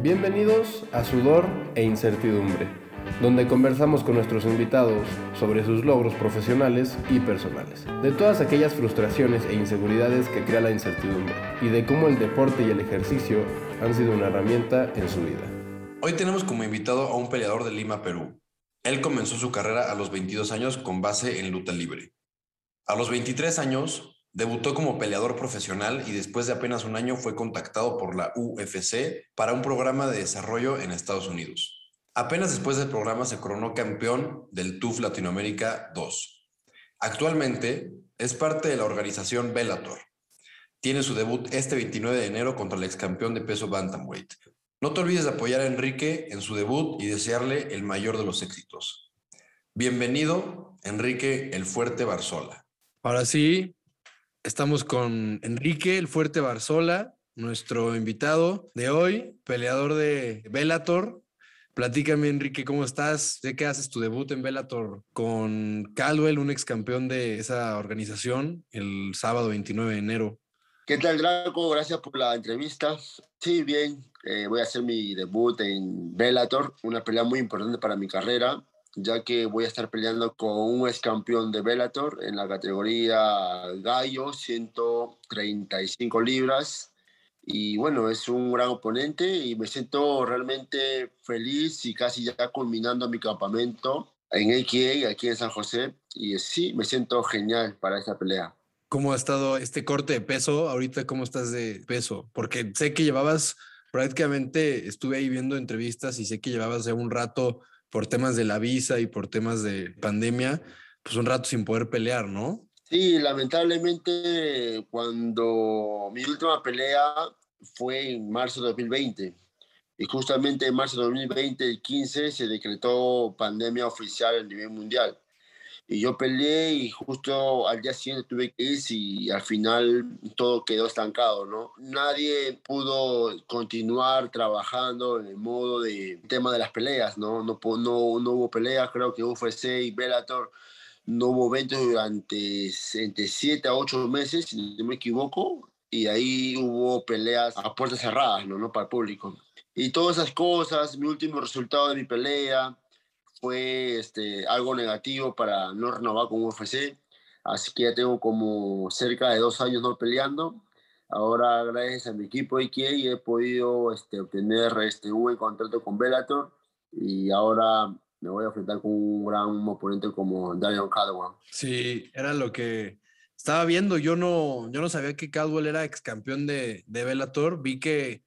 Bienvenidos a Sudor e Incertidumbre, donde conversamos con nuestros invitados sobre sus logros profesionales y personales, de todas aquellas frustraciones e inseguridades que crea la incertidumbre y de cómo el deporte y el ejercicio han sido una herramienta en su vida. Hoy tenemos como invitado a un peleador de Lima, Perú. Él comenzó su carrera a los 22 años con base en luta libre. A los 23 años Debutó como peleador profesional y después de apenas un año fue contactado por la UFC para un programa de desarrollo en Estados Unidos. Apenas después del programa se coronó campeón del TUF Latinoamérica 2. Actualmente es parte de la organización Bellator. Tiene su debut este 29 de enero contra el ex campeón de peso Bantamweight. No te olvides de apoyar a Enrique en su debut y desearle el mayor de los éxitos. Bienvenido, Enrique el Fuerte Barzola. Ahora sí, Estamos con Enrique, el fuerte Barzola, nuestro invitado de hoy, peleador de Bellator. Platícame, Enrique, ¿cómo estás? Sé que haces tu debut en Bellator con Caldwell, un ex campeón de esa organización, el sábado 29 de enero. ¿Qué tal, Draco? Gracias por la entrevista. Sí, bien. Eh, voy a hacer mi debut en Bellator, una pelea muy importante para mi carrera ya que voy a estar peleando con un ex campeón de Bellator en la categoría gallo, 135 libras. Y bueno, es un gran oponente y me siento realmente feliz y casi ya culminando mi campamento en AKA, aquí en San José. Y sí, me siento genial para esta pelea. ¿Cómo ha estado este corte de peso? Ahorita, ¿cómo estás de peso? Porque sé que llevabas prácticamente, estuve ahí viendo entrevistas y sé que llevabas ya un rato por temas de la visa y por temas de pandemia, pues un rato sin poder pelear, ¿no? Sí, lamentablemente cuando mi última pelea fue en marzo de 2020 y justamente en marzo de 2020, el 15, se decretó pandemia oficial a nivel mundial. Y yo peleé y justo al día siguiente tuve que ir y al final todo quedó estancado, ¿no? Nadie pudo continuar trabajando en el modo de tema de las peleas, ¿no? No, no, no hubo peleas, creo que UFC y Bellator no hubo eventos durante entre 7 a 8 meses, si no me equivoco, y ahí hubo peleas a puertas cerradas, ¿no? ¿no? Para el público. Y todas esas cosas, mi último resultado de mi pelea, fue este, algo negativo para no renovar con UFC. Así que ya tengo como cerca de dos años no peleando. Ahora, gracias a mi equipo IKEA, he podido este, obtener este, un buen contrato con Bellator y ahora me voy a enfrentar con un gran oponente como Daniel Caldwell. Sí, era lo que estaba viendo. Yo no, yo no sabía que Caldwell era ex campeón de, de Bellator. Vi que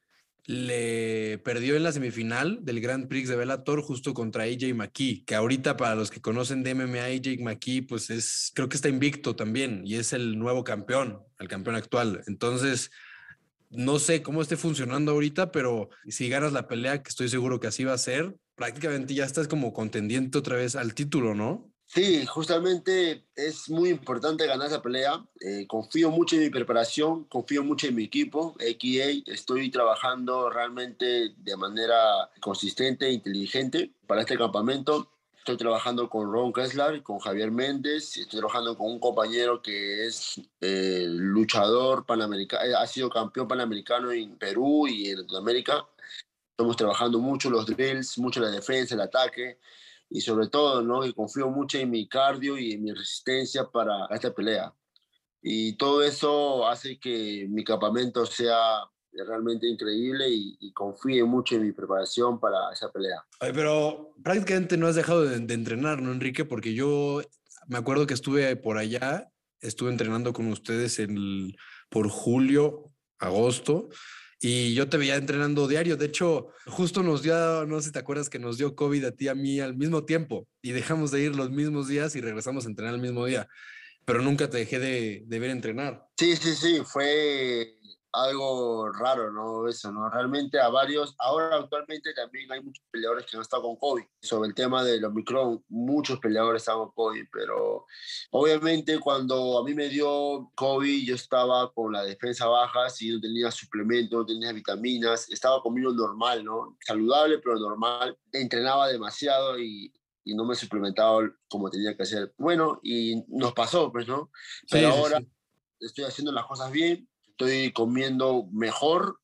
le perdió en la semifinal del Grand Prix de Bellator justo contra AJ McKee, que ahorita para los que conocen de MMA, AJ McKee, pues es, creo que está invicto también y es el nuevo campeón, el campeón actual. Entonces, no sé cómo esté funcionando ahorita, pero si ganas la pelea, que estoy seguro que así va a ser, prácticamente ya estás como contendiente otra vez al título, ¿no? Sí, justamente es muy importante ganar esa pelea. Eh, confío mucho en mi preparación, confío mucho en mi equipo, XA. Estoy trabajando realmente de manera consistente e inteligente para este campamento. Estoy trabajando con Ron Kessler, con Javier Méndez, estoy trabajando con un compañero que es eh, luchador panamericano, eh, ha sido campeón panamericano en Perú y en Latinoamérica. Estamos trabajando mucho los drills, mucho la defensa, el ataque y sobre todo, ¿no? Confío mucho en mi cardio y en mi resistencia para esta pelea. Y todo eso hace que mi campamento sea realmente increíble y, confíe mucho en mi preparación para esa pelea. pero prácticamente no has dejado de, de, entrenar, ¿no, Enrique? Porque yo me acuerdo que estuve por allá, estuve entrenando con ustedes en por julio, agosto, y yo te veía entrenando diario. De hecho, justo nos dio, no sé si te acuerdas que nos dio COVID a ti a mí al mismo tiempo y dejamos de ir los mismos días y regresamos a entrenar el mismo día. Pero nunca te dejé de, de ver entrenar. Sí, sí, sí, fue algo raro, ¿no? Eso, ¿no? Realmente a varios, ahora actualmente también hay muchos peleadores que han estado con COVID. Sobre el tema del Omicron, muchos peleadores estaban con COVID, pero obviamente cuando a mí me dio COVID, yo estaba con la defensa baja, si no tenía suplementos, no tenía vitaminas, estaba comiendo normal, ¿no? Saludable, pero normal. Entrenaba demasiado y, y no me suplementaba como tenía que hacer. Bueno, y nos pasó, pues, ¿no? Pero ahora estoy haciendo las cosas bien, estoy comiendo mejor,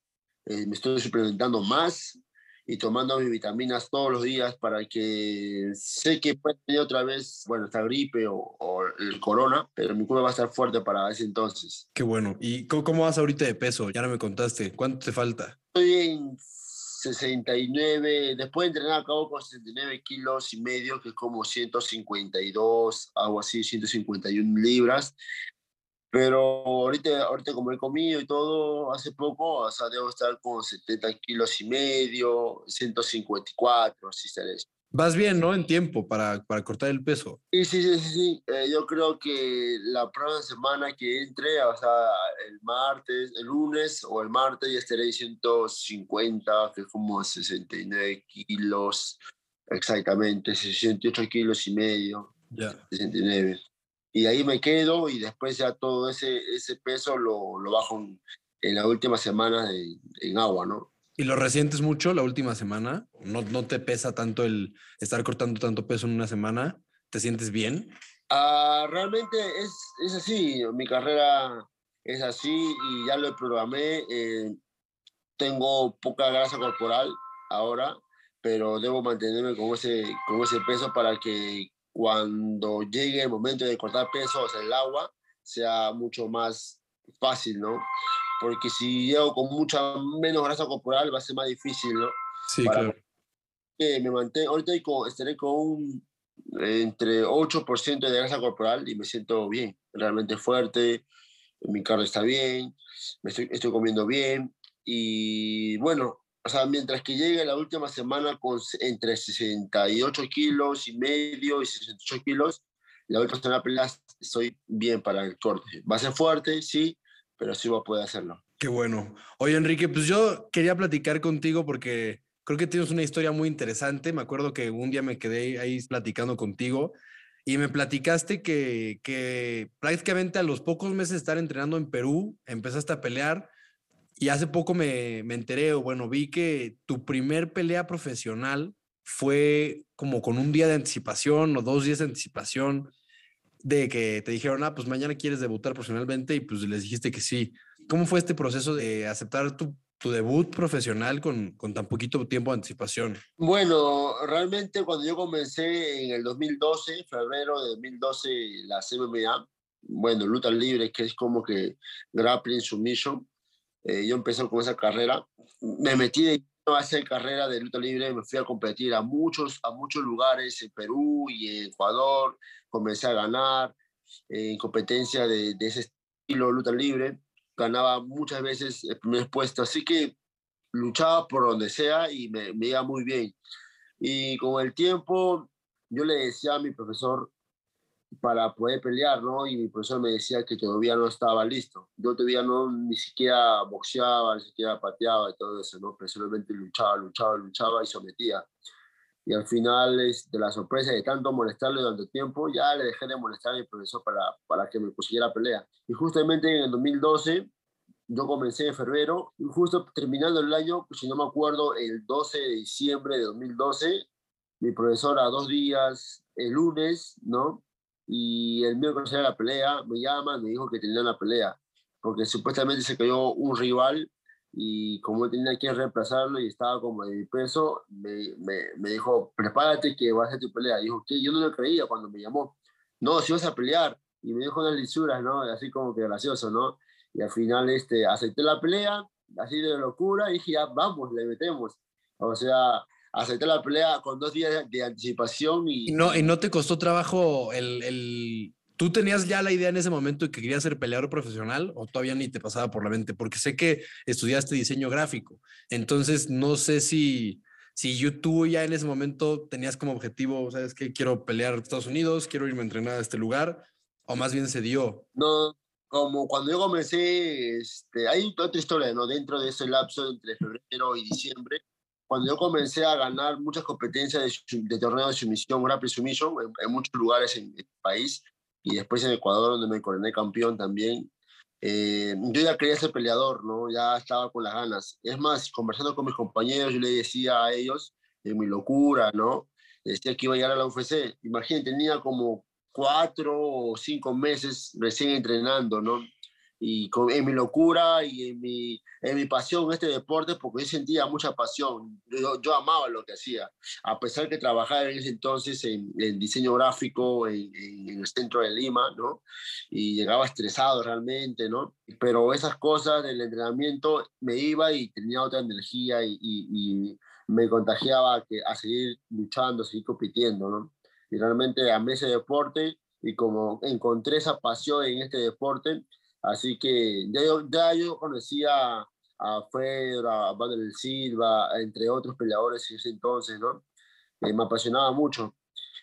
eh, me estoy suplementando más y tomando mis vitaminas todos los días para que sé que puede tener otra vez, bueno, esta gripe o, o el corona, pero mi cuerpo va a estar fuerte para ese entonces. Qué bueno. ¿Y cómo, cómo vas ahorita de peso? Ya no me contaste. ¿Cuánto te falta? Estoy en 69, después de entrenar acabo con 69 kilos y medio, que es como 152, algo así, 151 libras. Pero ahorita, ahorita como he comido y todo hace poco, o sea, debo estar con 70 kilos y medio, 154, así estaré. Vas bien, ¿no? En tiempo para, para cortar el peso. Sí, sí, sí, sí. sí. Eh, yo creo que la próxima semana que entre, o sea, el martes, el lunes o el martes, ya estaré 150, que es como 69 kilos, exactamente, 68 kilos y medio. Ya. 69. Y ahí me quedo y después ya todo ese, ese peso lo, lo bajo en, en la última semana en, agua, ¿no? ¿Y lo resientes mucho la última semana? ¿No, ¿No te pesa tanto el estar cortando tanto peso en una semana? ¿Te sientes bien? Ah, realmente es, es así, mi carrera es así y ya lo programé. eh, tengo poca grasa corporal ahora, pero debo mantenerme con ese, con ese peso para que cuando llegue el momento de cortar peso, o sea, el agua, sea mucho más fácil, ¿no? Porque si llego con mucha menos grasa corporal va a ser más difícil, ¿no? Sí, Para- claro. que me mantengo, ahorita estaré con un, entre 8% de grasa corporal y me siento bien, realmente fuerte, mi carne está bien, me estoy, estoy comiendo bien y bueno, o sea, mientras que llegue la última semana con entre 68 kilos y medio y 68 kilos, la última semana de peleas estoy bien para el corte. Va a ser fuerte, sí, pero sí voy a poder hacerlo. Qué bueno. Oye, Enrique, pues yo quería platicar contigo porque creo que tienes una historia muy interesante. Me acuerdo que un día me quedé ahí platicando contigo y me platicaste que, que prácticamente a los pocos meses de estar entrenando en Perú, empezaste a pelear y hace poco me, me enteré, o bueno, vi que tu primer pelea profesional fue como con un día de anticipación o dos días de anticipación de que te dijeron, ah, pues mañana quieres debutar profesionalmente y pues les dijiste que sí. ¿Cómo fue este proceso de aceptar tu, tu debut profesional con, con tan poquito tiempo de anticipación? Bueno, realmente cuando yo comencé en el 2012, febrero de 2012, la MMA, bueno, lucha libre, que es como que grappling submission, eh, yo empecé con esa carrera, me metí de a hacer carrera de lucha libre, me fui a competir a muchos, a muchos lugares en Perú y en Ecuador, comencé a ganar eh, en competencia de, de ese estilo lucha libre, ganaba muchas veces el primer puesto, así que luchaba por donde sea y me, me iba muy bien. Y con el tiempo yo le decía a mi profesor para poder pelear, ¿no? Y mi profesor me decía que todavía no estaba listo. Yo todavía no ni siquiera boxeaba, ni siquiera pateaba y todo eso, ¿no? Pero solamente luchaba, luchaba, luchaba y sometía. Y al final, es de la sorpresa de tanto molestarle durante tiempo, ya le dejé de molestar a mi profesor para, para que me consiguiera pelea. Y justamente en el 2012 yo comencé en febrero y justo terminando el año, si no me acuerdo, el 12 de diciembre de 2012, mi profesor a dos días, el lunes, ¿no? Y el miércoles era la pelea, me llama, me dijo que tenía una pelea, porque supuestamente se cayó un rival y como tenía que reemplazarlo y estaba como de peso, me, me, me dijo, prepárate que vas a hacer tu pelea. Dijo que yo no lo creía cuando me llamó. No, si vas a pelear. Y me dijo unas lisuras, ¿no? Así como que gracioso, ¿no? Y al final este, acepté la pelea, así de locura, y dije, ya, vamos, le metemos. O sea, acepté la pelea con dos días de anticipación y... No, y no te costó trabajo el, el... ¿Tú tenías ya la idea en ese momento de que querías ser peleador profesional o todavía ni te pasaba por la mente? Porque sé que estudiaste diseño gráfico. Entonces, no sé si, si yo- tú ya en ese momento tenías como objetivo, ¿sabes qué? Quiero pelear en Estados Unidos, quiero irme a entrenar a este lugar, o más bien se dio. No, como cuando yo comencé, este, hay otra historia, ¿no? Dentro de ese lapso entre febrero y diciembre, cuando yo comencé a ganar muchas competencias de, de torneo de sumisión, grappling submission, en, en muchos lugares en el país, y después en Ecuador, donde me coroné campeón también, eh, yo ya quería ser peleador, ¿no? Ya estaba con las ganas. Es más, conversando con mis compañeros, yo le decía a ellos, en mi locura, ¿no? Decía que iba a llegar a la UFC. Imagínate, tenía como cuatro o cinco meses recién entrenando, ¿no? Y con, en mi locura y en mi, en mi pasión en este deporte, porque yo sentía mucha pasión. Yo, yo amaba lo que hacía, a pesar que trabajaba en ese entonces en, en diseño gráfico en, en, el centro de Lima, ¿no? Y llegaba estresado realmente, ¿no? Pero esas cosas del entrenamiento me iba y tenía otra energía y, y, y me contagiaba a, que, a seguir luchando, a seguir compitiendo, ¿no? Y realmente amé ese deporte y como encontré esa pasión en este deporte, así que ya yo, ya yo conocía a Fedor, a Vanderlei Silva, entre otros peleadores en ese entonces, ¿no? Eh, me apasionaba mucho.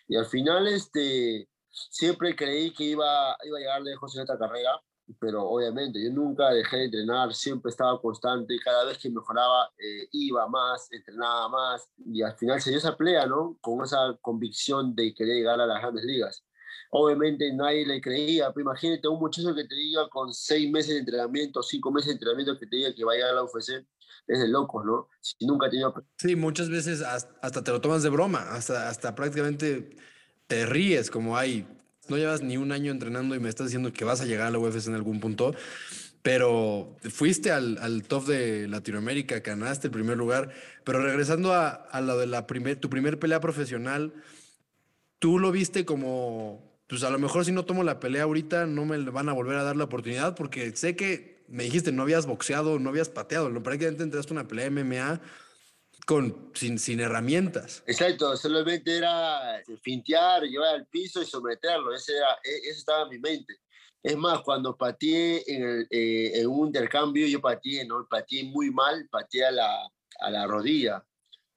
Y al final, este, siempre creí que iba, iba a llegar lejos en esta carrera, pero obviamente yo nunca dejé de entrenar, siempre estaba constante, cada vez que mejoraba eh, iba más, entrenaba más y al final se dio esa pelea, ¿no? Con esa convicción de querer llegar a las grandes ligas. Obviamente nadie le creía, pero imagínate un muchacho que te diga con seis meses de entrenamiento, cinco meses de entrenamiento que te diga que va a la UFC, es de locos, ¿no? Si nunca ha tenido... Sí, muchas veces hasta te lo tomas de broma, hasta, hasta prácticamente te ríes, como hay, no llevas ni un año entrenando y me estás diciendo que vas a llegar a la UFC en algún punto, pero fuiste al, al top de Latinoamérica, ganaste el primer lugar, pero regresando a, a lo de la primer, tu primer pelea profesional, tú lo viste como pues a lo mejor si no tomo la pelea ahorita no me van a volver a dar la oportunidad porque sé que me dijiste no habías boxeado, no habías pateado, no prácticamente entraste una pelea MMA con, sin, sin herramientas. Exacto, solamente era fintear, llevar al piso y someterlo, ese, era, e, ese estaba en mi mente. Es más, cuando pateé en, el, eh, en un intercambio, yo pateé, ¿no? Pateé muy mal, pateé a la, a la rodilla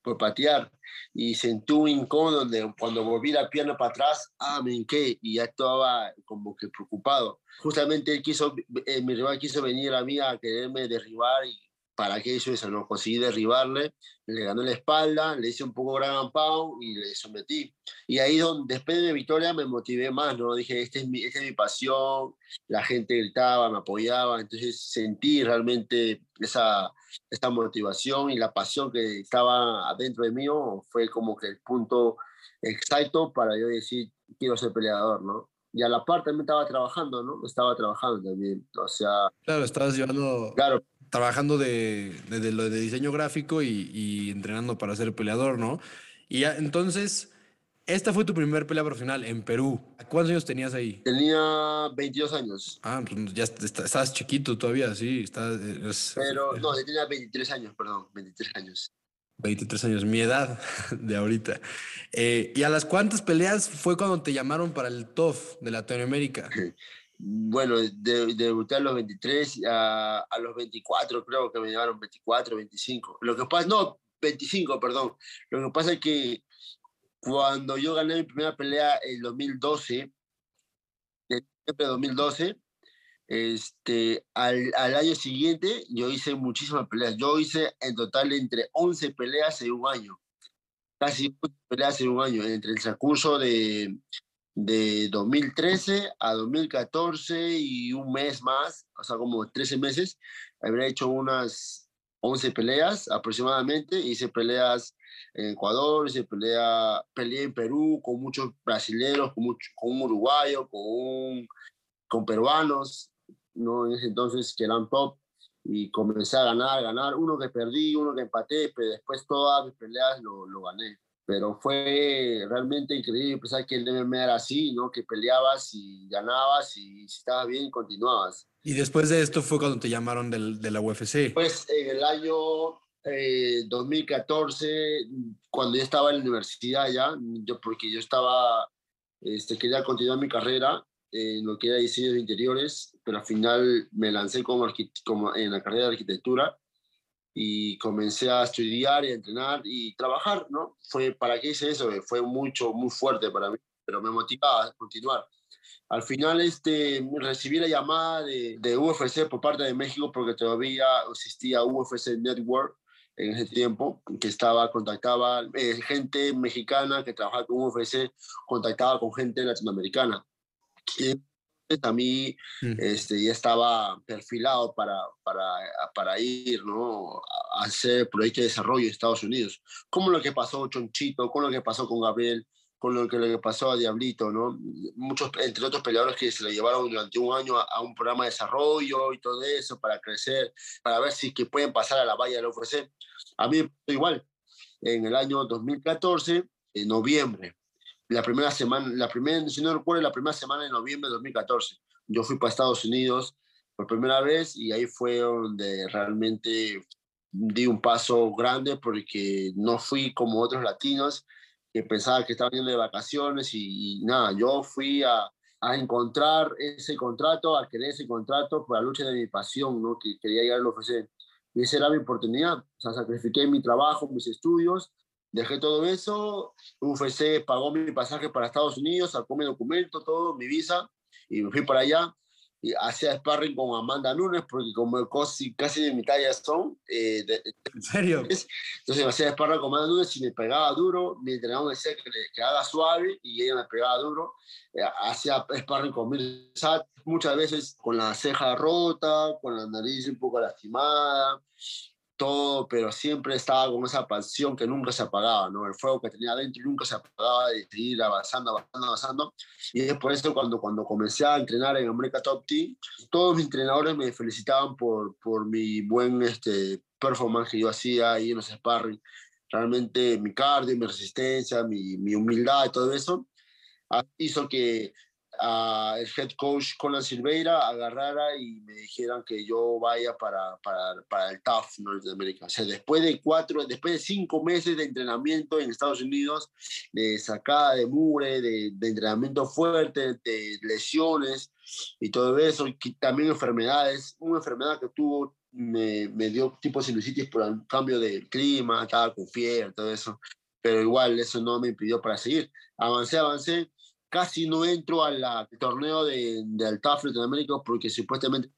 por patear y sentí un incómodo donde cuando volví la pierna para atrás, ah, me hinqué y ya estaba como que preocupado. Justamente él quiso, eh, mi rival quiso venir a mí a quererme derribar y para que hizo eso, no conseguí derribarle, le ganó la espalda, le hice un poco gran pound y le sometí. Y ahí donde, después de mi victoria me motivé más, ¿no? Dije, esta es mi, esta es mi pasión, la gente gritaba, me apoyaba, entonces sentí realmente esa, esta motivación y la pasión que estaba adentro de mí, fue como que el punto exacto para yo decir, quiero ser peleador, ¿no? y a la par también estaba trabajando, ¿no? Estaba trabajando también, o sea... Claro, estabas llevando... Claro, trabajando de, de, de, de diseño gráfico y, y, entrenando para ser peleador, ¿no? Y ya, entonces, esta fue tu primer pelea profesional en Perú. ¿Cuántos años tenías ahí? Tenía 22 años. Ah, pues ya estabas chiquito todavía, sí. Estás, es, Pero no, tenía 23 años, perdón, 23 años. 23 años, mi edad de ahorita. Eh, ¿Y a las cuántas peleas fue cuando te llamaron para el TOF de Latinoamérica? bueno, de, debuté a los 23, a, a, los 24 creo que me llevaron 24, 25. Lo que pasa, no, 25, perdón. Lo que pasa es que cuando yo gané mi primera pelea en 2012, en 2012, este, al, al, año siguiente yo hice muchísimas peleas. Yo hice en total entre 11 peleas en un año. Casi 11 peleas en un año, entre el transcurso de, de 2013 a 2014 y un mes más, o sea, como 13 meses, habría hecho unas 11 peleas aproximadamente. Hice peleas en Ecuador, hice pelea, peleé en Perú con muchos brasileños, con, mucho, con un uruguayo, con, un, con peruanos, ¿no? en ese entonces que eran top. Y comencé a ganar, ganar. Uno que perdí, uno que empaté, pero después todas mis peleas lo, lo gané pero fue realmente increíble pensar que el MMA era así, ¿no? Que peleabas y ganabas y si estabas bien continuabas. Y después de esto fue cuando te llamaron del, de la UFC. Pues en el año eh, 2014, cuando yo estaba en la universidad ya, yo, porque yo estaba, este, quería continuar mi carrera en lo que era diseño de interiores, pero al final me lancé como, como en la carrera de arquitectura y comencé a estudiar y a entrenar y trabajar, ¿no? Fue, ¿para qué hice eso? Fue mucho, muy fuerte para mí, pero me motivaba a continuar. Al final este, recibí la llamada de, de UFC por parte de México porque todavía existía UFC Network en ese tiempo, que estaba, contactaba eh, gente mexicana que trabajaba con UFC, contactaba con gente latinoamericana. Y a mí este, ya estaba perfilado para, para, para ir ¿no? a hacer proyectos de desarrollo en Estados Unidos, como lo que pasó Chonchito, con lo que pasó con Gabriel, con lo que le pasó a Diablito, ¿no? Muchos, entre otros peleadores que se lo llevaron durante un año a, un programa de desarrollo y todo eso para crecer, para ver si que pueden pasar a la valla del UFC. A mí igual, en el año 2014, en noviembre, la primera semana, la primera, si no recuerdo, la primera semana de noviembre de 2014, yo fui para Estados Unidos por primera vez y ahí fue donde realmente di un paso grande porque no fui como otros latinos que pensaba que estaban yendo de vacaciones y, nada, yo fui a, a, encontrar ese contrato, a querer ese contrato por la lucha de mi pasión, ¿no? que quería llegar al ofrecer. Y esa era mi oportunidad. O sea, sacrifiqué mi trabajo, mis estudios, dejé todo eso, UFC pagó mi pasaje para Estados Unidos, sacó mi documento, todo, mi visa, y me fui para allá y hacía sparring con Amanda Nunes, porque como casi, casi de mi talla son. Eh, ¿En serio? Entonces hacía sparring con Amanda Nunes y me pegaba duro. Mi entrenador me decía que, que haga suave y ella me pegaba duro. Eh, hacía sparring con Mirsat, muchas veces con la ceja rota, con la nariz un poco lastimada todo, pero siempre estaba con esa pasión que nunca se apagaba, ¿no? El fuego que tenía adentro nunca se apagaba de seguir avanzando, avanzando, avanzando. Y es por eso cuando, cuando comencé a entrenar en América Top Team, todos mis entrenadores me felicitaban por, por mi buen este, performance que yo hacía ahí en los sparring. Realmente mi cardio, mi resistencia, mi, mi humildad y todo eso hizo que el head coach Conan Silveira agarrara y me dijeran que yo vaya para, para, para el TAF Norteamérica. O sea, después de cuatro, después de cinco meses de entrenamiento en Estados Unidos, de sacada de mure, de, entrenamiento fuerte, de lesiones y todo eso, y también enfermedades, una enfermedad que tuvo me, me dio tipo sinusitis por el cambio de clima, estaba con fiebre, todo eso, pero igual eso no me impidió para seguir. Avancé, avancé, casi no entro al torneo de, del TAF Latinoamérica porque supuestamente...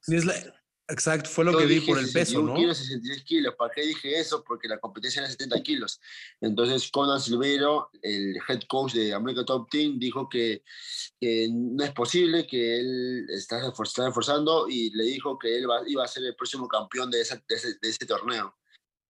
exacto, fue lo que vi por el peso, ¿no? kilos, 63 kilos. ¿Para qué dije eso? Porque la competencia era 70 kilos. Entonces, Conan Silveiro, el head coach de América Top Team, dijo que, que, no es posible, que él está, esforzando y le dijo que él iba a ser el próximo campeón de, ese, de ese torneo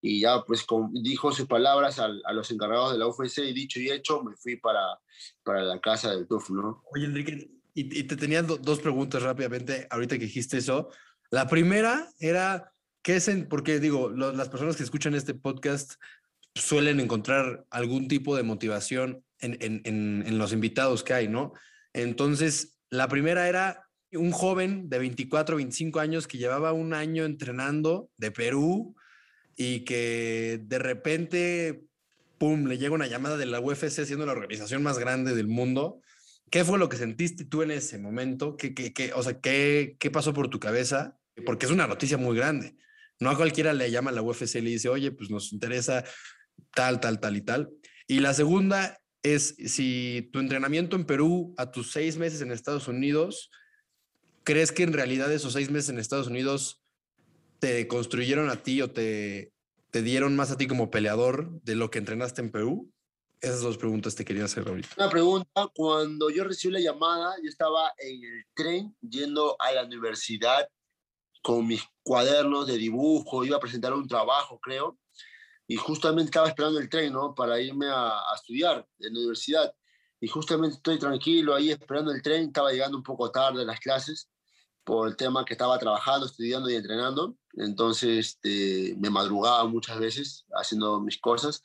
y ya pues dijo sus palabras a, los encargados de la UFC y dicho y hecho me fui para, para la casa del TUF, ¿no? Oye, Enrique, y, te tenía dos preguntas rápidamente ahorita que dijiste eso. La primera era, ¿qué es en, porque digo, las personas que escuchan este podcast suelen encontrar algún tipo de motivación en, en, en, en los invitados que hay, ¿no? Entonces, la primera era un joven de 24, 25 años que llevaba un año entrenando de Perú, y que de repente, pum, le llega una llamada de la UFC siendo la organización más grande del mundo. ¿Qué fue lo que sentiste tú en ese momento? ¿Qué, qué, qué o sea, ¿qué, ¿qué pasó por tu cabeza? Porque es una noticia muy grande. No a cualquiera le llama la UFC y le dice, oye, pues nos interesa tal, tal, tal y tal. Y la segunda es si tu entrenamiento en Perú a tus seis meses en Estados Unidos, ¿crees que en realidad esos seis meses en Estados Unidos te construyeron a ti o te, te dieron más a ti como peleador de lo que entrenaste en Perú? Esas dos preguntas te quería hacer ahorita. Una pregunta, cuando yo recibí la llamada, yo estaba en el tren yendo a la universidad con mis cuadernos de dibujo, iba a presentar un trabajo, creo, y justamente estaba esperando el tren, ¿no? Para irme a, a estudiar en la universidad. Y justamente estoy tranquilo ahí esperando el tren, estaba llegando un poco tarde a las clases, por el tema que estaba trabajando, estudiando y entrenando. Entonces este, me madrugaba muchas veces haciendo mis cosas.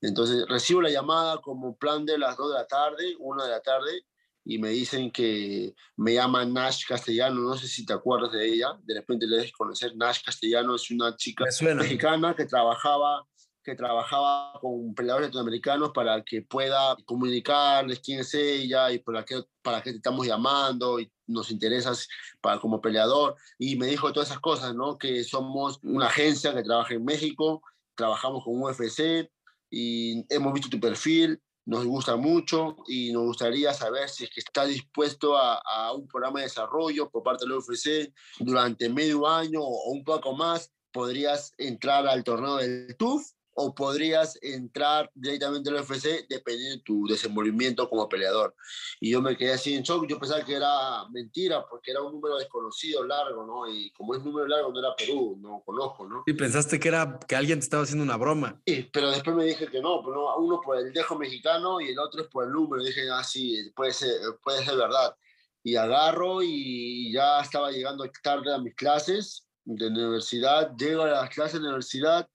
Entonces recibo la llamada como plan de las 2 de la tarde, 1 de la tarde, y me dicen que me llama Nash Castellano, no sé si te acuerdas de ella, de repente le dejes conocer, Nash Castellano es una chica mexicana que trabajaba que trabajaba con peleadores latinoamericanos para que pueda comunicarles quién es ella y para qué, para qué te estamos llamando y nos interesas para, como peleador. Y me dijo todas esas cosas, ¿no? Que somos una agencia que trabaja en México, trabajamos con UFC y hemos visto tu perfil, nos gusta mucho y nos gustaría saber si es que está dispuesto a, a un programa de desarrollo por parte de la UFC durante medio año o un poco más podrías entrar al torneo del TUF o podrías entrar directamente al UFC dependiendo de tu desenvolvimiento como peleador. Y yo me quedé así en shock, yo pensaba que era mentira porque era un número desconocido, largo, ¿no? Y como es número largo no era Perú, no conozco, ¿no? Y pensaste que era que alguien te estaba haciendo una broma. Sí, pero después me dije que no, pero no, uno por el dejo mexicano y el otro es por el número. Y dije, ah, sí, puede ser, puede ser verdad. Y agarro y ya estaba llegando tarde a mis clases de universidad, llego a las clases de universidad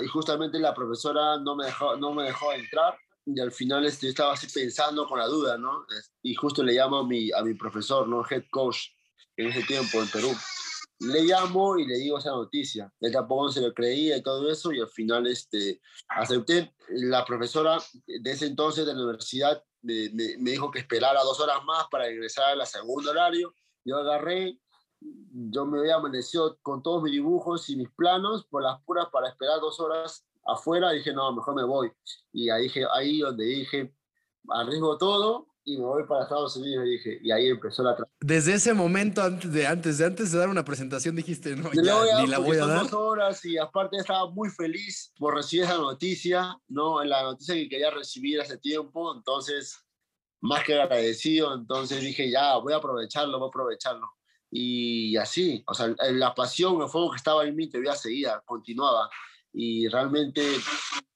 y justamente la profesora no me dejó, no me dejó entrar y al final este, estaba así pensando con la duda, ¿no? Y justo le llamo a mi, a mi profesor, ¿no? Head coach en ese tiempo en Perú. Le llamo y le digo esa noticia. Él tampoco se lo creía y todo eso y al final este, acepté. La profesora de ese entonces de la universidad me, me, me dijo que esperara dos horas más para ingresar a la segunda horario. Yo agarré, yo me había amanecido con todos mis dibujos y mis planos por las puras para esperar dos horas afuera. Dije, no, mejor me voy. Y ahí, dije, ahí donde dije, arriesgo todo y me voy para Estados Unidos. Dije, y ahí empezó la Desde ese momento, antes de, antes de, antes de dar una presentación, dijiste, no, ya, ni la voy a dar. dos horas y aparte estaba muy feliz por recibir esa noticia, ¿no? La noticia que quería recibir hace tiempo. Entonces, más que agradecido. Entonces dije, ya, voy a aprovecharlo, voy a aprovecharlo y así, o sea, la pasión, el fuego que estaba en mí todavía seguía, continuaba. Y realmente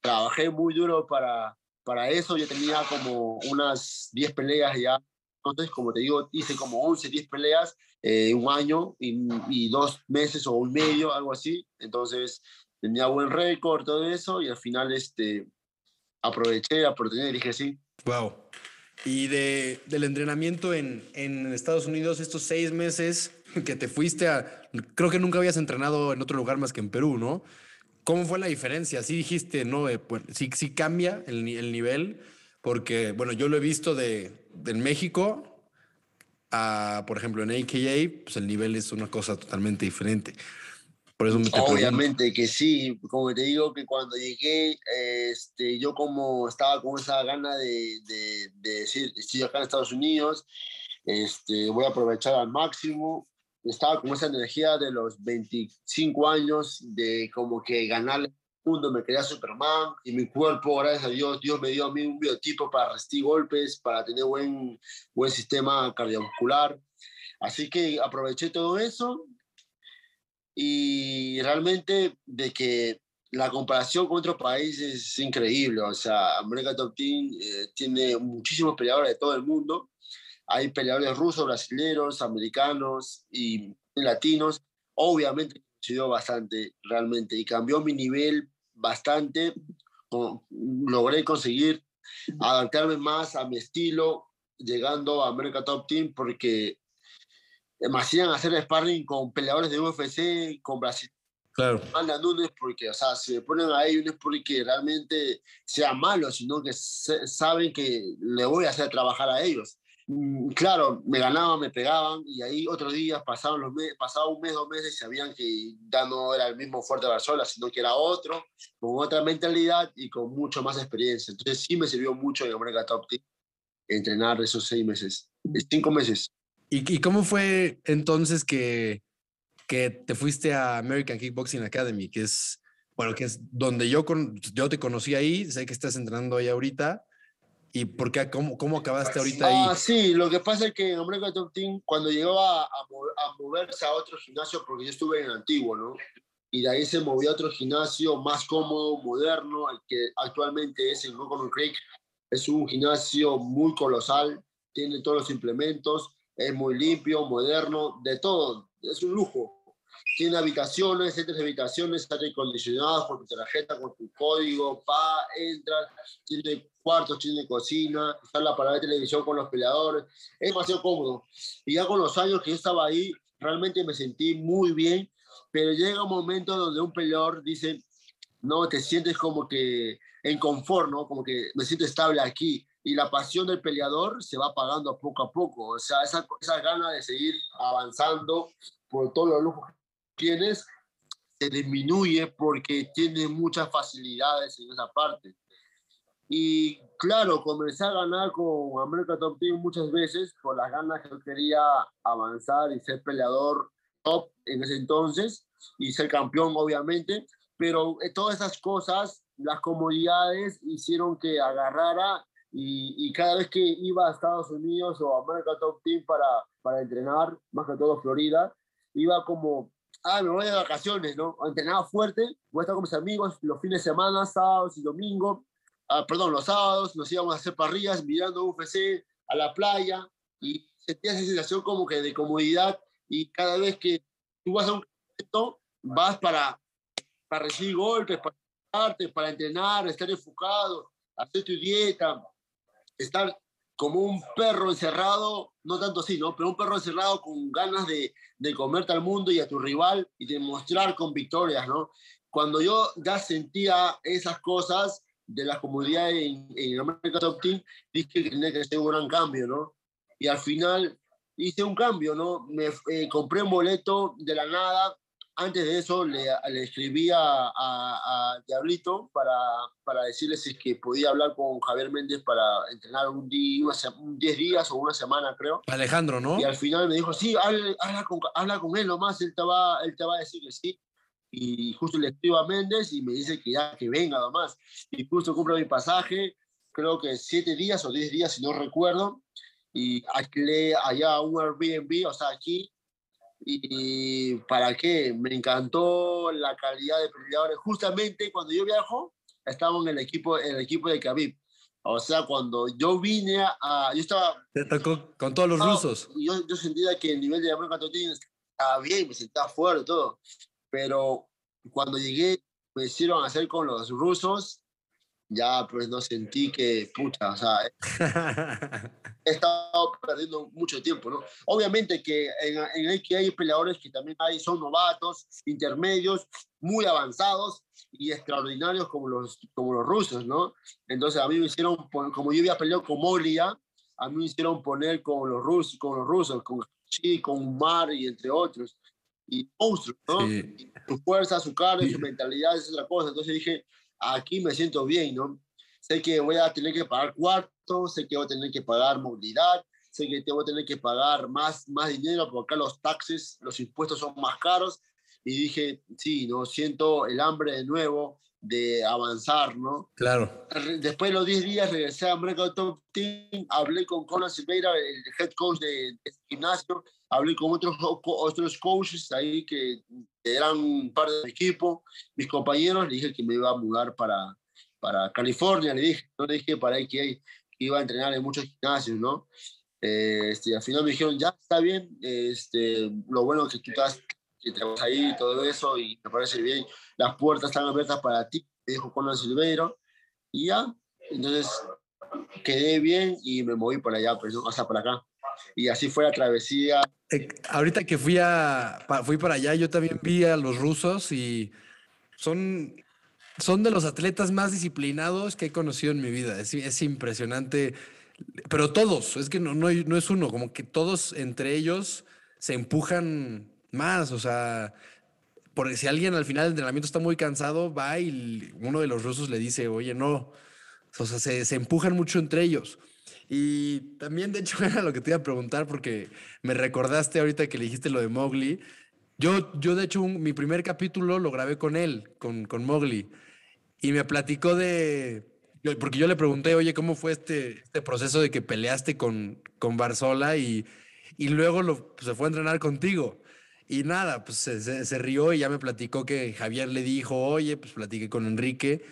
trabajé muy duro para, para eso. Yo tenía como unas 10 peleas ya. Entonces, como te digo, hice como 11, 10 peleas, eh, un año y, y, dos meses o un medio, algo así. Entonces, tenía buen récord, todo eso. Y al final, este, aproveché oportunidad y dije sí. Wow. Y de, del entrenamiento en, en, Estados Unidos, estos seis meses que te fuiste a... Creo que nunca habías entrenado en otro lugar más que en Perú, ¿no? ¿Cómo fue la diferencia? Sí dijiste, ¿no? Eh, pues, sí, sí cambia el, el, nivel, porque, bueno, yo lo he visto de, de México a, por ejemplo, en AKA, pues el nivel es una cosa totalmente diferente. Por eso me Obviamente que sí, como te digo que cuando llegué, este, yo como estaba con esa gana de, de, de, decir, estoy acá en Estados Unidos, este, voy a aprovechar al máximo, estaba con esa energía de los 25 años, de como que ganar el mundo, me quería Superman, y mi cuerpo, gracias a Dios, Dios me dio a mí un biotipo para resistir golpes, para tener buen, buen sistema cardiovascular. Así que aproveché todo eso y realmente de que la comparación con otros países es increíble. O sea, América Top Team eh, tiene muchísimos peleadores de todo el mundo. Hay peleadores rusos, brasileños, americanos y latinos. Obviamente subió bastante realmente y cambió mi nivel bastante. logré conseguir adaptarme más a mi estilo llegando a América Top Team porque hacían hacer sparring con peleadores de UFC, con Brasil. Claro. Mandan Núñez porque, o sea, si me ponen ahí no es porque realmente sea malo, sino que saben que le voy a hacer trabajar a ellos. Mm, claro, me ganaban, me pegaban y ahí otros días pasaban los meses, pasaba un mes, dos meses y sabían que ya no era el mismo Fuerte Barzola, sino que era otro, con otra mentalidad y con mucho más experiencia. Entonces sí me sirvió mucho en América Top Team entrenar esos seis meses, cinco meses. ¿Y, cómo fue entonces que, que te fuiste a American Kickboxing Academy, que es, bueno, que es donde yo, con, yo te conocí ahí, sé que estás entrenando ahí ahorita, ¿y por qué, cómo, cómo acabaste ahorita ahí? Ah, sí, lo que pasa es que en American Top Team, cuando llegó a, a, moverse a otro gimnasio, porque yo estuve en Antiguo, ¿no? Y de ahí se movió a otro gimnasio más cómodo, moderno, el que actualmente es en Rockland Creek. Es un gimnasio muy colosal, tiene todos los implementos, es muy limpio, moderno, de todo, es un lujo. Tiene habitaciones, centros de habitaciones, aire acondicionados con tu tarjeta, con tu código, pa, entras, tiene cuartos, tiene cocina, está la parada de televisión con los peleadores, es demasiado cómodo. Y ya con los años que yo estaba ahí, realmente me sentí muy bien, pero llega un momento donde un peleador dice, no, te sientes como que en confort, ¿no? Como que me siento estable aquí y la pasión del peleador se va apagando poco a poco. O sea, esa, esa gana de seguir avanzando por todos los lujos que tienes se disminuye porque tiene muchas facilidades en esa parte. Y claro, comencé a ganar con América Top Team muchas veces por las ganas que yo quería avanzar y ser peleador top en ese entonces y ser campeón, obviamente. Pero eh, todas esas cosas las comodidades hicieron que agarrara y, y, cada vez que iba a Estados Unidos o a America Top Team para, para entrenar, más que todo Florida, iba como, ah, me voy de vacaciones, ¿no? Entrenaba fuerte, voy a estar con mis amigos los fines de semana, sábados y domingos, ah, perdón, los sábados nos íbamos a hacer parrillas mirando UFC a la playa y sentía esa sensación como que de comodidad y cada vez que tú vas a un evento, vas para, para recibir golpes, para, para entrenar, estar enfocado, hacer tu dieta, estar como un perro encerrado, no tanto así, ¿no? Pero un perro encerrado con ganas de, de comerte al mundo y a tu rival y demostrar con victorias, ¿no? Cuando yo ya sentía esas cosas de la comunidad en, en América Top Team, dije que tenía que hacer un gran cambio, ¿no? Y al final hice un cambio, ¿no? Me eh, compré un boleto de la nada antes de eso le, le escribí a, a, Diablito para, para decirle si es que podía hablar con Javier Méndez para entrenar un día, 10 días o una semana, creo. Alejandro, ¿no? Y al final me dijo, sí, habla, habla, con, habla con él nomás, él te, va, él te va a decir que sí. Y justo le escribo a Méndez y me dice que ya, que venga nomás. Y justo compro mi pasaje, creo que 7 días o 10 días, si no recuerdo. Y alquilé allá un Airbnb, o sea, aquí y para qué, me encantó la calidad de peleadores. Justamente cuando yo viajo, estaba en el equipo, en el equipo de Khabib. O sea, cuando yo vine a... Yo estaba... Te tocó con todos los rusos. Yo, yo sentía que el nivel de América estaba bien, me sentía fuerte todo. Pero cuando llegué, me hicieron hacer con los rusos ya pues no sentí que, pucha, o sea, he estado perdiendo mucho tiempo, ¿no? Obviamente que en, en hay peleadores que también hay, son novatos, intermedios, muy avanzados y extraordinarios como los, como los rusos, ¿no? Entonces a mí me hicieron, como yo había peleado con Moglia, a mí me hicieron poner con los rusos, con los rusos, con Chi, con Umar y entre otros. Y monstruos, ¿no? Su fuerza, su carne, su mentalidad es otra cosa. Entonces dije, aquí me siento bien, ¿no? Sé que voy a tener que pagar cuarto, sé que voy a tener que pagar movilidad, sé que te voy a tener que pagar más, más dinero porque acá los taxes, los impuestos son más caros. Y dije, sí, ¿no? Siento el hambre de nuevo de avanzar, ¿no? Claro. Después de los 10 días regresé a American Top Team, hablé con Conan Silveira, el head coach de, gimnasio, hablé con otros, otros coaches ahí que eran parte del equipo, mis compañeros, le dije que me iba a mudar para, para California, le dije, no le dije para ahí que, iba a entrenar en muchos gimnasios, ¿no? Este, al final me dijeron, ya está bien, este, lo bueno que tú estás, que vas ahí y todo eso, y me parece bien, las puertas están abiertas para ti, me dijo Conan Silveiro, y ya, entonces quedé bien y me moví para allá, pues, o sea, para acá. Y así fue la travesía. Eh, ahorita que fui, a, fui para allá, yo también vi a los rusos y son, son de los atletas más disciplinados que he conocido en mi vida. Es, es impresionante. Pero todos, es que no, no, no es uno, como que todos entre ellos se empujan más. O sea, porque si alguien al final del entrenamiento está muy cansado, va y uno de los rusos le dice, oye, no. O sea, se, se empujan mucho entre ellos. Y también, de hecho, era lo que te iba a preguntar porque me recordaste ahorita que le dijiste lo de Mowgli. Yo, yo de hecho, mi primer capítulo lo grabé con él, con, con Mowgli. Y me platicó de... Porque yo le pregunté, oye, ¿cómo fue este, este proceso de que peleaste con, con Barzola y, y luego lo, pues, se fue a entrenar contigo? Y nada, pues se, se, rió y ya me platicó que Javier le dijo, oye, pues platiqué con Enrique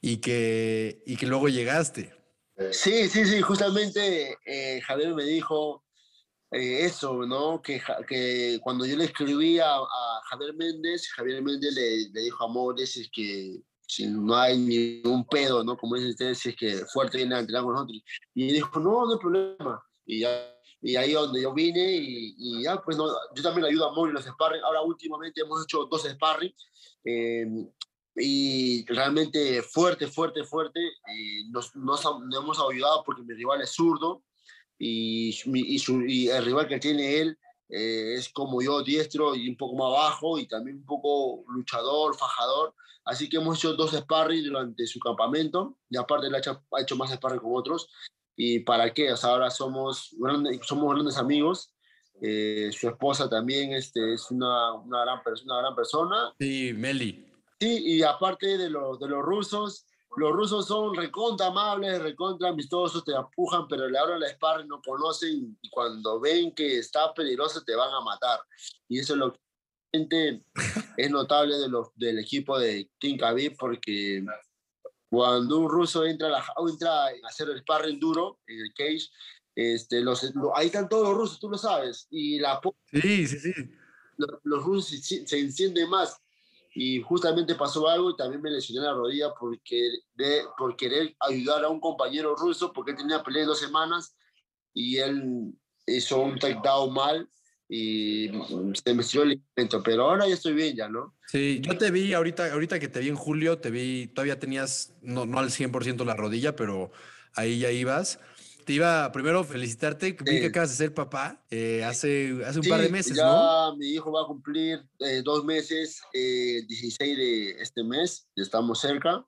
y que, y que luego llegaste. Sí, sí, sí, justamente eh, Javier me dijo eh, eso, ¿no? Que, que, cuando yo le escribí a, Javier Méndez, Javier Méndez le, le dijo a Mores es que si no hay ningún pedo, ¿no? Como dicen ustedes, es que fuerte viene a entrenar con nosotros. Y dijo, no, no hay problema. Y ya y ahí donde yo vine y, y ya, pues no, yo también le ayudo a Mori los sparring. Ahora últimamente hemos hecho dos sparring. Eh, y realmente fuerte, fuerte, fuerte. Y nos, nos, hemos ayudado porque mi rival es zurdo y, y, su, y el rival que tiene él eh, es como yo, diestro y un poco más bajo y también un poco luchador, fajador. Así que hemos hecho dos sparring durante su campamento y aparte él ha hecho, ha hecho más sparring con otros. ¿Y para qué? O sea, ahora somos grandes, somos grandes amigos. Eh, su esposa también este, es una, una, gran, una gran persona. Sí, Meli. Sí, y aparte de, los de los rusos, los rusos son recontra amables, recontra amistosos, te empujan, pero le abren la sparring, no conocen y cuando ven que está peligroso te van a matar. Y eso es lo que es notable de los, del equipo de Team Khabib porque cuando un ruso entra a, la, entra a hacer el sparring duro en el cage, este, los, ahí están todos los rusos, tú lo sabes, y la, sí, sí, sí. Los, los rusos se, se encienden más y justamente pasó algo y también me lesioné la rodilla porque de, por querer ayudar a un compañero ruso porque él tenía pelea dos semanas y él hizo un takedown mal y se me sirvió el ligamento, pero ahora ya estoy bien ya, ¿no? Sí, yo te vi ahorita, ahorita que te vi en julio, te vi, todavía tenías, no, no al 100% la rodilla, pero ahí ya ibas te iba primero felicitarte. Vi que acabas de ser papá eh, hace, hace un par de meses, ya ¿no? mi hijo va a cumplir eh, dos meses, eh, 16 de este mes, estamos cerca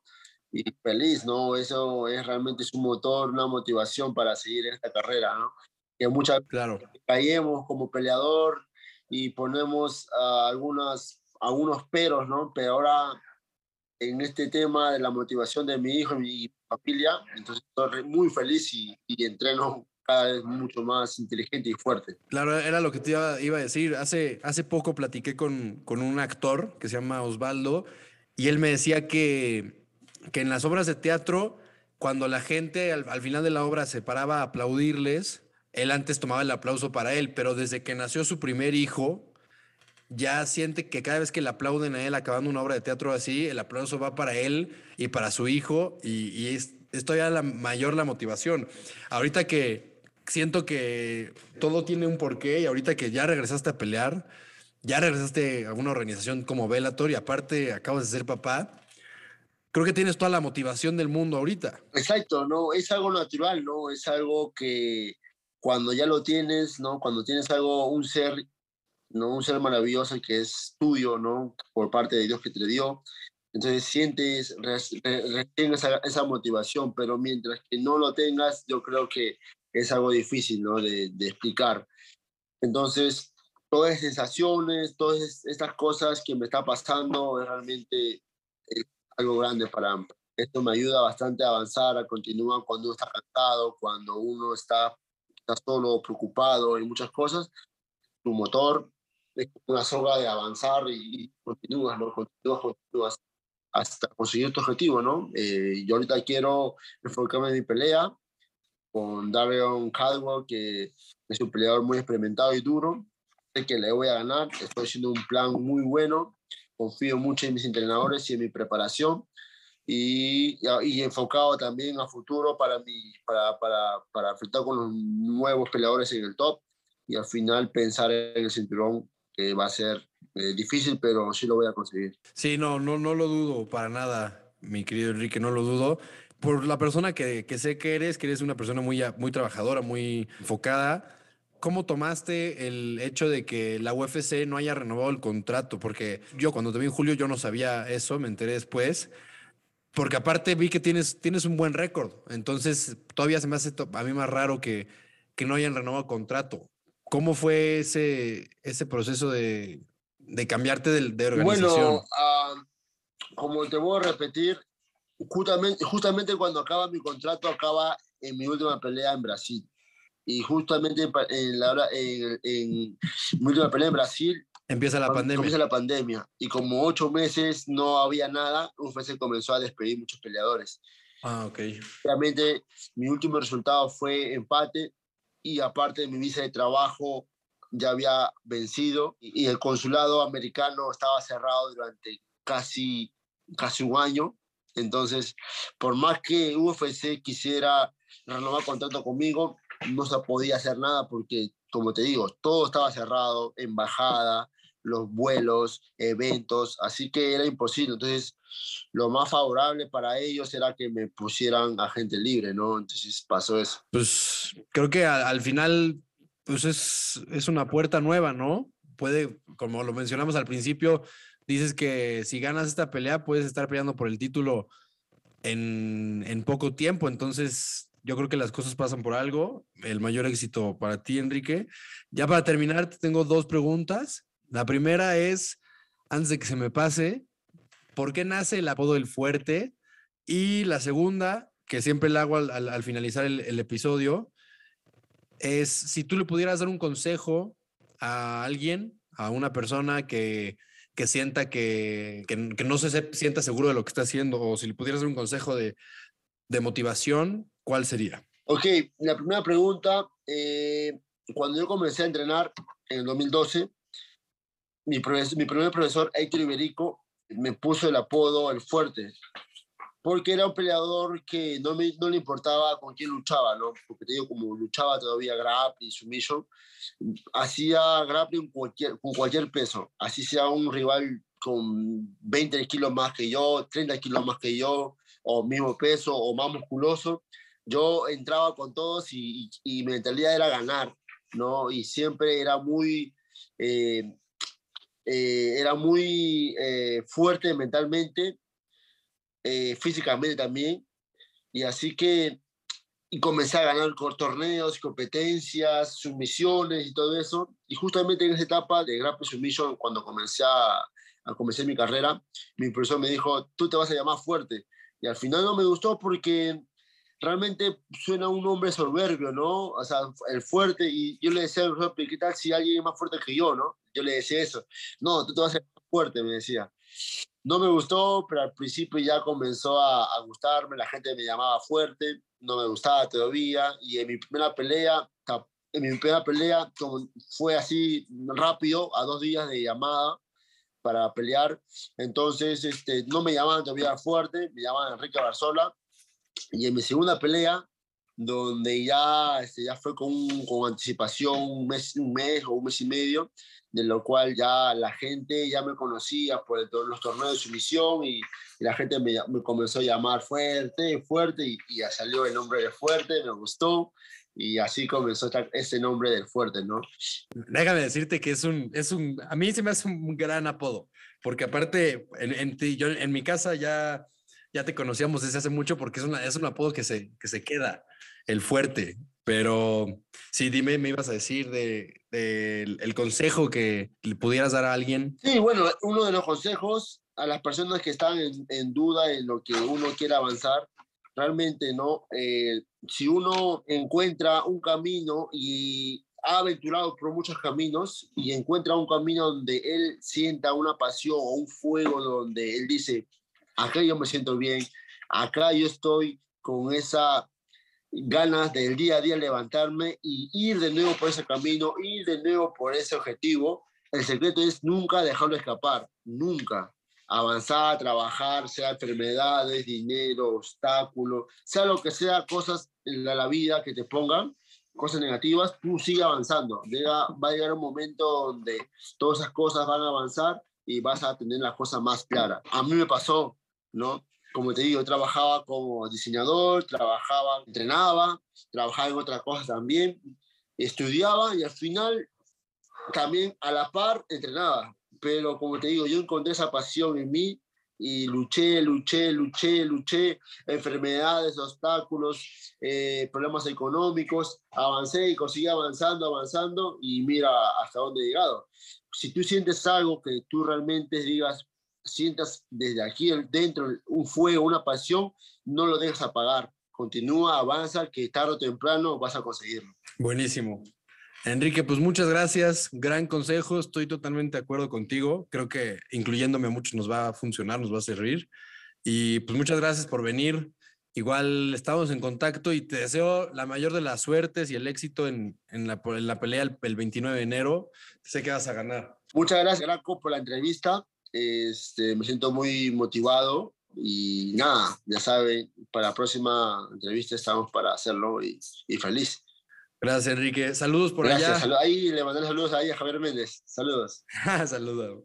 y feliz, ¿no? Eso es realmente un motor, una motivación para seguir en esta carrera, ¿no? Que muchas claro. caemos como peleador y ponemos uh, algunas, algunos peros, ¿no? Pero ahora en este tema de la motivación de mi hijo y mi familia, entonces estoy muy feliz y, y entreno cada vez mucho más inteligente y fuerte. Claro, era lo que te iba, a decir. Hace, hace poco platiqué con, con un actor que se llama Osvaldo y él me decía que, que en las obras de teatro, cuando la gente al, al final de la obra se paraba a aplaudirles, él antes tomaba el aplauso para él, pero desde que nació su primer hijo, ya siente que cada vez que le aplauden a él acabando una obra de teatro así, el aplauso va para él y para su hijo y, y es, es la mayor la motivación. Ahorita que siento que todo tiene un porqué y ahorita que ya regresaste a pelear, ya regresaste a una organización como Bellator y aparte acabas de ser papá, creo que tienes toda la motivación del mundo ahorita. Exacto, no, es algo natural, ¿no? Es algo que cuando ya lo tienes, ¿no? Cuando tienes algo, un ser ¿no? Un ser maravilloso que es tuyo, ¿no? Por parte de Dios que te dio. Entonces sientes, recién esa, motivación, pero mientras que no lo tengas, yo creo que es algo difícil, ¿no? De, explicar. Entonces, todas las sensaciones, todas estas cosas que me está pasando, es realmente es algo grande para mí. Esto me ayuda bastante a avanzar, a continuar cuando uno está cansado, cuando uno está, está solo, preocupado y muchas cosas. Tu motor es una soga de avanzar y, y continúas, ¿no? Continúas, continúas hasta conseguir tu objetivo, ¿no? Eh, yo ahorita quiero enfocarme en mi pelea con Darion Caldwell, que es un peleador muy experimentado y duro. Que le voy a ganar, estoy haciendo un plan muy bueno, confío mucho en mis entrenadores y en mi preparación. Y, y enfocado también a futuro para, mi, para, para, para enfrentar con los nuevos peleadores en el top y al final pensar en el cinturón que va a ser eh, difícil, pero sí lo voy a conseguir. Sí, no, no, no lo dudo para nada, mi querido Enrique, no lo dudo. Por la persona que, que sé que eres, que eres una persona muy, muy trabajadora, muy enfocada. ¿Cómo tomaste el hecho de que la UFC no haya renovado el contrato? Porque yo cuando te vi en julio yo no sabía eso, me enteré después. Porque aparte vi que tienes, tienes un buen récord. Entonces todavía se me hace a mí más raro que, que no hayan renovado contrato. ¿Cómo fue ese, ese proceso de, de cambiarte de, de, organización? Bueno, uh, como te voy a repetir, justamente, justamente cuando acaba mi contrato, acaba en mi última pelea en Brasil. Y justamente en, la, en, en mi última pelea en Brasil, empieza la pandemia. Empieza la pandemia. Y como ocho meses no había nada, UFC comenzó a despedir muchos peleadores. Ah, ok. Realmente mi último resultado fue empate y aparte de mi visa de trabajo ya había vencido y, el consulado americano estaba cerrado durante casi, casi un año. Entonces, por más que UFC quisiera renovar contrato conmigo, no se podía hacer nada porque, como te digo, todo estaba cerrado, embajada, los vuelos, eventos, así que era imposible. Entonces, lo más favorable para ellos era que me pusieran agente libre, ¿no? Entonces pasó eso. Pues creo que al final, pues es, es una puerta nueva, ¿no? Puede, como lo mencionamos al principio, dices que si ganas esta pelea puedes estar peleando por el título en, en poco tiempo, entonces yo creo que las cosas pasan por algo. El mayor éxito para ti, Enrique. Ya para terminar, te tengo dos preguntas. La primera es, antes de que se me pase, ¿por qué nace el apodo del fuerte? Y la segunda, que siempre le hago al, finalizar el, episodio, es si tú le pudieras dar un consejo a alguien, a una persona que, que sienta que, que, no se sienta seguro de lo que está haciendo, o si le pudieras dar un consejo de, de motivación, ¿cuál sería? Ok, la primera pregunta, eh, cuando yo comencé a entrenar en el 2012, mi, mi primer profesor, Héctor Iberico, me puso el apodo El Fuerte, porque era un peleador que no, me, no le importaba con quién luchaba, ¿no? Porque te digo, como luchaba todavía grappling, submission, hacía grappling cualquier, con cualquier peso, así sea un rival con 20 kilos más que yo, 30 kilos más que yo, o mismo peso, o más musculoso, yo entraba con todos y, y, mi mentalidad era ganar, ¿no? Y siempre era muy... Eh, eh, era muy eh, fuerte mentalmente, eh, físicamente también, y así que y comencé a ganar torneos, competencias, sumisiones y todo eso. Y justamente en esa etapa de Grapple Submission, cuando comencé a, a comenzar mi carrera, mi profesor me dijo, tú te vas a llamar fuerte. Y al final no me gustó porque realmente suena un hombre soberbio, ¿no? O sea, el fuerte. Y yo le decía al profesor, ¿qué tal si alguien es más fuerte que yo, no? Yo le decía eso. No, tú te vas a ser fuerte, me decía. No me gustó, pero al principio ya comenzó a, gustarme, la gente me llamaba fuerte, no me gustaba todavía, y en mi primera pelea, en mi primera pelea fue así rápido, a dos días de llamada para pelear, entonces este, no me llamaban todavía fuerte, me llamaban Enrique Barzola, y en mi segunda pelea donde ya, este, ya fue con, con anticipación un mes, un mes o un mes y medio, de lo cual ya la gente ya me conocía por los torneos de sumisión y, la gente me, me, comenzó a llamar fuerte, fuerte y, y, salió el nombre de fuerte, me gustó y así comenzó ese nombre del fuerte, ¿no? Déjame decirte que es un, es un, a mí se me hace un gran apodo, porque aparte en, en, yo, en mi casa ya, ya te conocíamos desde hace mucho porque es, una, es un apodo que se, que se queda el fuerte. Pero sí, dime, me ibas a decir de, el consejo que le pudieras dar a alguien. Sí, bueno, uno de los consejos a las personas que están en, duda en lo que uno quiere avanzar, realmente, ¿no? Eh, si uno encuentra un camino y ha aventurado por muchos caminos y encuentra un camino donde él sienta una pasión o un fuego donde él dice, acá yo me siento bien, acá yo estoy con esa ganas del día a día levantarme y ir de nuevo por ese camino, ir de nuevo por ese objetivo. El secreto es nunca dejarlo escapar, nunca. Avanzar, trabajar, sea enfermedades, dinero, obstáculos, sea lo que sea, cosas en la, vida que te pongan, cosas negativas, tú sigue avanzando. va a llegar un momento donde todas esas cosas van a avanzar y vas a tener las cosas más claras. A mí me pasó, ¿no? Como te digo, trabajaba como diseñador, trabajaba, entrenaba, trabajaba en otras cosas también, estudiaba y al final también a la par entrenaba. Pero como te digo, yo encontré esa pasión en mí y luché, luché, luché, luché, enfermedades, obstáculos, eh, problemas económicos, avancé y conseguí avanzando, avanzando y mira hasta dónde he llegado. Si tú sientes algo que tú realmente digas, sientas desde aquí dentro un fuego, una pasión, no lo dejes apagar. Continúa, avanza, que tarde o temprano vas a conseguirlo. Buenísimo. Enrique, pues muchas gracias, gran consejo, estoy totalmente de acuerdo contigo, creo que incluyéndome mucho nos va a funcionar, nos va a servir. Y pues muchas gracias por venir. Igual estamos en contacto y te deseo la mayor de las suertes y el éxito en, en, la, en la, pelea el, el, 29 de enero. Sé que vas a ganar. Muchas gracias, Graco, por la entrevista. Este, me siento muy motivado y nada, ya saben, para la próxima entrevista estamos para hacerlo y, y feliz. Gracias, Enrique. Saludos por Gracias, allá. ahí le mandé saludos ahí a Javier Méndez. Saludos. Saludos.